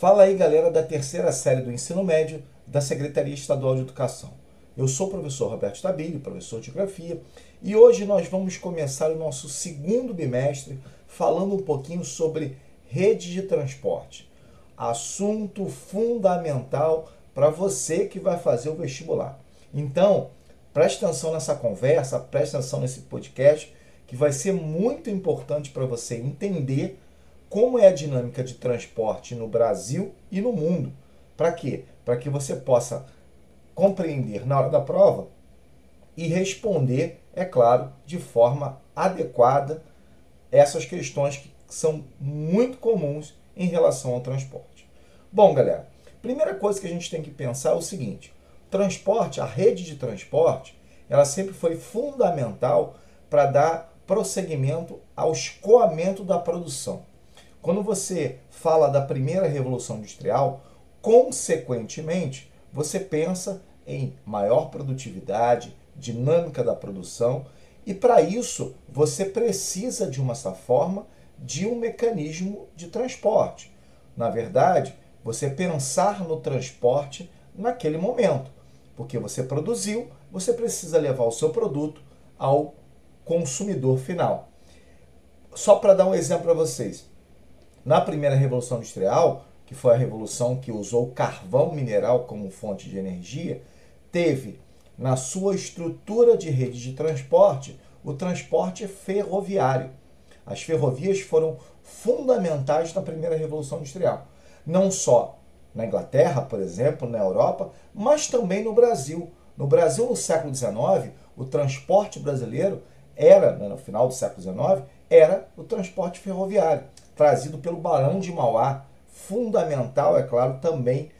Fala aí, galera, da terceira série do ensino médio da Secretaria Estadual de Educação. Eu sou o professor Roberto Stabile, professor de Geografia, e hoje nós vamos começar o nosso segundo bimestre falando um pouquinho sobre rede de transporte. Assunto fundamental para você que vai fazer o vestibular. Então, preste atenção nessa conversa, preste atenção nesse podcast, que vai ser muito importante para você entender como é a dinâmica de transporte no Brasil e no mundo. Para quê? Para que você possa compreender na hora da prova e responder, é claro, de forma adequada essas questões que são muito comuns em relação ao transporte. Bom, galera, primeira coisa que a gente tem que pensar é o seguinte: transporte, a rede de transporte, ela sempre foi fundamental para dar prosseguimento ao escoamento da produção. Quando você fala da primeira revolução industrial, consequentemente, você pensa em maior produtividade, dinâmica da produção, e para isso você precisa, de uma forma, de um mecanismo de transporte. Na verdade, você pensar no transporte naquele momento, porque você produziu, você precisa levar o seu produto ao consumidor final. Só para dar um exemplo para vocês, na primeira revolução industrial, que foi a revolução que usou carvão mineral como fonte de energia, teve na sua estrutura de rede de transporte o transporte ferroviário. As ferrovias foram fundamentais na primeira revolução industrial, não só na Inglaterra, por exemplo, na Europa, mas também no Brasil. No Brasil, no século XIX, o transporte brasileiro era, né, no final do século XIX, era o transporte ferroviário trazido pelo Barão de Mauá, fundamental, é claro, também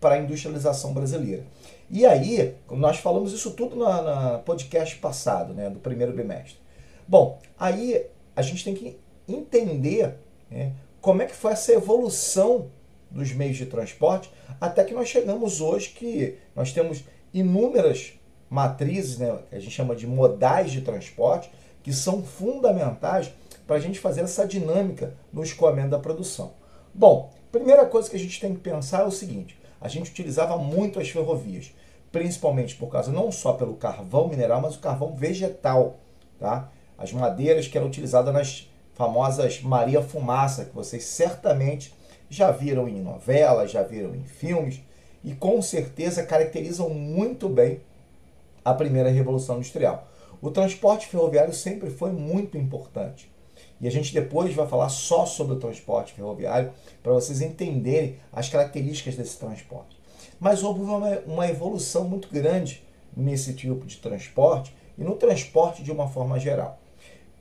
para a industrialização brasileira. E aí, nós falamos isso tudo na, podcast passado, né, do primeiro bimestre. Bom, aí a gente tem que entender né, como é que foi essa evolução dos meios de transporte até que nós chegamos hoje que nós temos inúmeras matrizes, né, que a gente chama de modais de transporte, que são fundamentais para a gente fazer essa dinâmica no escoamento da produção. Bom, primeira coisa que a gente tem que pensar é o seguinte: a gente utilizava muito as ferrovias, principalmente por causa não só pelo carvão mineral, mas o carvão vegetal, tá? As madeiras que eram utilizadas nas famosas Maria Fumaça, que vocês certamente já viram em novelas, já viram em filmes e com certeza caracterizam muito bem a primeira revolução industrial. O transporte ferroviário sempre foi muito importante. E a gente depois vai falar só sobre o transporte ferroviário para vocês entenderem as características desse transporte. Mas houve uma, uma evolução muito grande nesse tipo de transporte e no transporte de uma forma geral,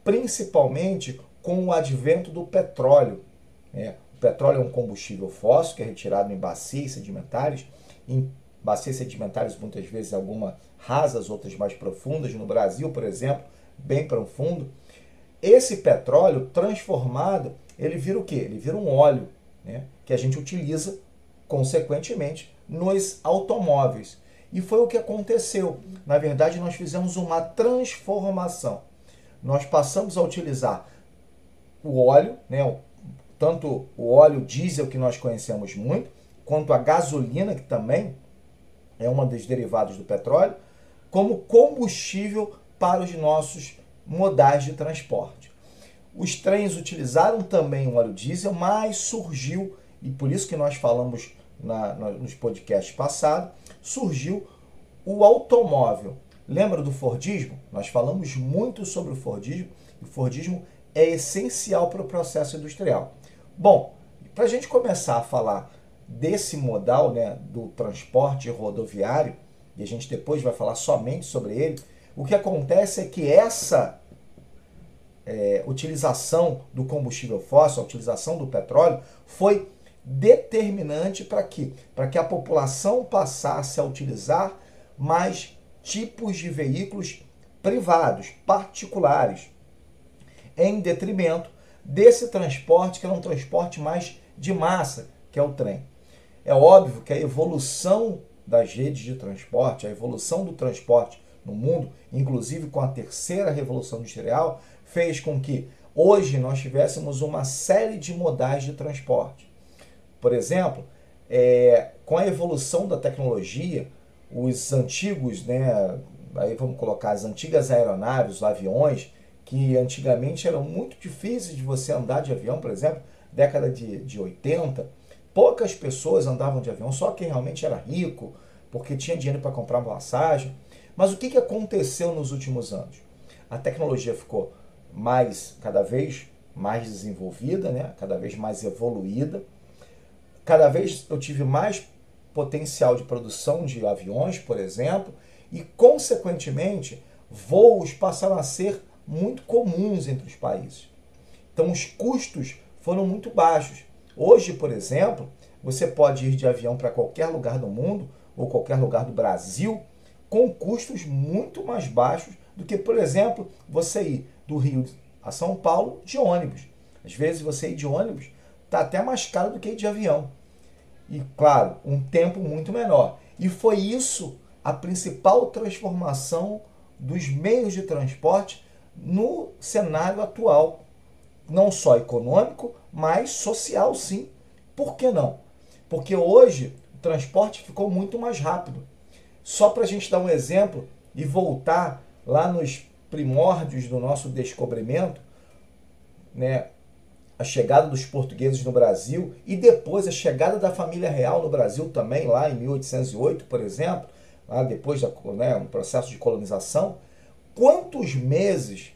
principalmente com o advento do petróleo. É, o petróleo é um combustível fóssil que é retirado em bacias sedimentares, em bacias sedimentares muitas vezes algumas rasas, outras mais profundas. No Brasil, por exemplo, bem profundo. Esse petróleo transformado, ele vira o quê? Ele vira um óleo, né? que a gente utiliza, consequentemente, nos automóveis. E foi o que aconteceu. Na verdade, nós fizemos uma transformação. Nós passamos a utilizar o óleo, né? tanto o óleo diesel que nós conhecemos muito, quanto a gasolina, que também é uma dos derivados do petróleo, como combustível para os nossos modais de transporte. Os trens utilizaram também o óleo diesel, mas surgiu, e por isso que nós falamos na, na, nos podcasts passados, surgiu o automóvel. Lembra do Fordismo? Nós falamos muito sobre o Fordismo, e o Fordismo é essencial para o processo industrial. Bom, para a gente começar a falar desse modal né, do transporte rodoviário, e a gente depois vai falar somente sobre ele, o que acontece é que essa é, utilização do combustível fóssil, a utilização do petróleo, foi determinante para que, para que a população passasse a utilizar mais tipos de veículos privados, particulares, em detrimento desse transporte que é um transporte mais de massa, que é o trem. É óbvio que a evolução das redes de transporte, a evolução do transporte no mundo, inclusive com a terceira revolução industrial, fez com que hoje nós tivéssemos uma série de modais de transporte. por exemplo, é, com a evolução da tecnologia, os antigos, né, aí vamos colocar as antigas aeronaves, os aviões, que antigamente eram muito difíceis de você andar de avião, por exemplo, década de, de 80, poucas pessoas andavam de avião, só quem realmente era rico, porque tinha dinheiro para comprar uma passagem. Mas o que, que aconteceu nos últimos anos? A tecnologia ficou mais, cada vez mais desenvolvida, né? cada vez mais evoluída. Cada vez eu tive mais potencial de produção de aviões, por exemplo, e, consequentemente, voos passaram a ser muito comuns entre os países. Então, os custos foram muito baixos. Hoje, por exemplo, você pode ir de avião para qualquer lugar do mundo ou qualquer lugar do Brasil com custos muito mais baixos do que, por exemplo, você ir do Rio a São Paulo de ônibus. Às vezes você ir de ônibus está até mais caro do que ir de avião. E, claro, um tempo muito menor. E foi isso a principal transformação dos meios de transporte no cenário atual. Não só econômico, mas social, sim. Por que não? Porque hoje o transporte ficou muito mais rápido. Só para a gente dar um exemplo e voltar lá nos primórdios do nosso descobrimento, né, a chegada dos portugueses no Brasil e depois a chegada da família real no Brasil também, lá em 1808, por exemplo, lá depois do né, processo de colonização, quantos meses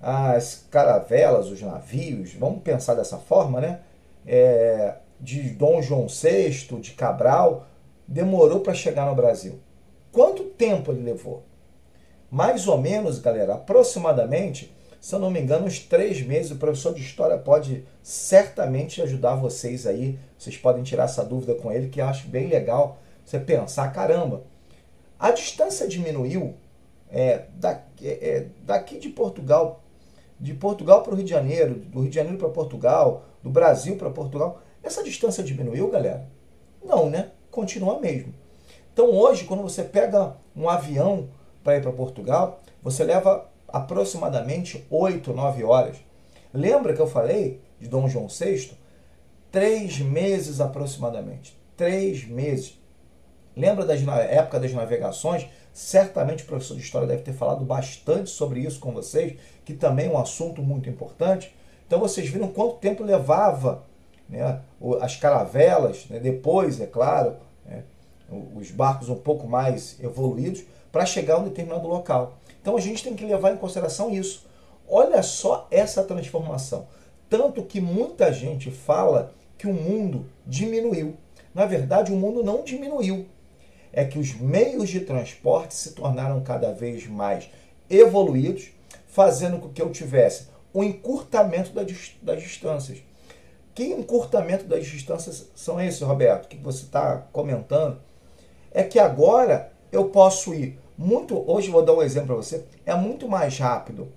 as caravelas, os navios, vamos pensar dessa forma, né? É, de Dom João VI, de Cabral, demorou para chegar no Brasil. Quanto tempo ele levou? Mais ou menos, galera, aproximadamente, se eu não me engano, uns três meses. O professor de história pode certamente ajudar vocês aí. Vocês podem tirar essa dúvida com ele, que eu acho bem legal você pensar: caramba, a distância diminuiu é, daqui, é, é daqui de Portugal, de Portugal para o Rio de Janeiro, do Rio de Janeiro para Portugal, do Brasil para Portugal. Essa distância diminuiu, galera? Não, né? Continua mesmo. Então hoje, quando você pega um avião para ir para Portugal, você leva aproximadamente 8, 9 horas. Lembra que eu falei de Dom João VI? Três meses aproximadamente. Três meses. Lembra da época das navegações? Certamente o professor de história deve ter falado bastante sobre isso com vocês, que também é um assunto muito importante. Então vocês viram quanto tempo levava né, as caravelas, né, depois, é claro, né, os barcos um pouco mais evoluídos, para chegar a um determinado local. Então a gente tem que levar em consideração isso. Olha só essa transformação. Tanto que muita gente fala que o mundo diminuiu. Na verdade, o mundo não diminuiu. É que os meios de transporte se tornaram cada vez mais evoluídos, fazendo com que eu tivesse um encurtamento das distâncias. Que encurtamento das distâncias são esses, Roberto, que você está comentando? É que agora eu posso ir muito. Hoje vou dar um exemplo para você. É muito mais rápido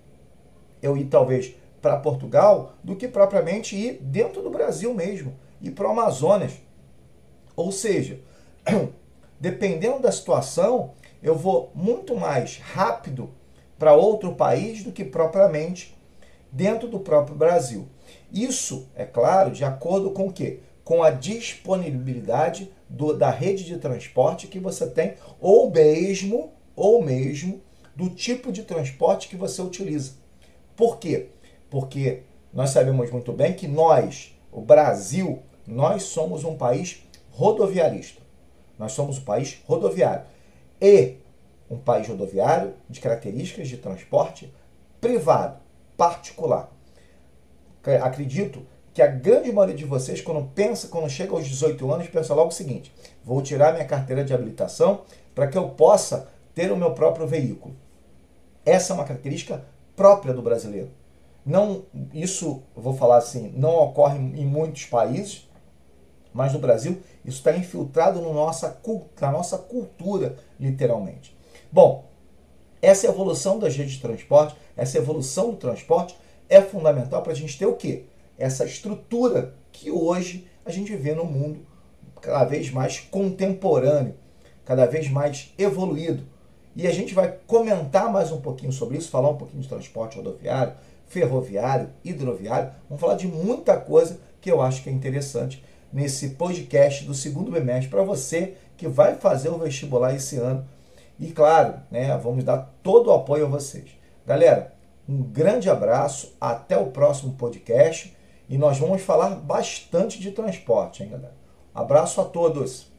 eu ir talvez para Portugal do que propriamente ir dentro do Brasil mesmo, ir para o Amazonas. Ou seja, dependendo da situação, eu vou muito mais rápido para outro país do que propriamente dentro do próprio Brasil. Isso, é claro, de acordo com o quê? Com a disponibilidade do, da rede de transporte que você tem, ou mesmo, ou mesmo do tipo de transporte que você utiliza. Por quê? Porque nós sabemos muito bem que nós, o Brasil, nós somos um país rodoviarista. Nós somos um país rodoviário. E um país rodoviário de características de transporte privado, particular. Acredito que a grande maioria de vocês, quando pensa, quando chega aos 18 anos, pensa logo o seguinte: vou tirar minha carteira de habilitação para que eu possa ter o meu próprio veículo. Essa é uma característica própria do brasileiro. Não, isso, vou falar assim, não ocorre em muitos países, mas no Brasil isso está infiltrado no nossa, na nossa cultura, literalmente. Bom, essa evolução das redes de transporte, essa evolução do transporte é fundamental para a gente ter o quê? essa estrutura que hoje a gente vê no mundo cada vez mais contemporâneo, cada vez mais evoluído. E a gente vai comentar mais um pouquinho sobre isso, falar um pouquinho de transporte rodoviário, ferroviário, hidroviário. Vamos falar de muita coisa que eu acho que é interessante nesse podcast do segundo bimestre para você que vai fazer o vestibular esse ano. E claro, né, vamos dar todo o apoio a vocês. Galera, um grande abraço, até o próximo podcast e nós vamos falar bastante de transporte, hein, galera? Abraço a todos!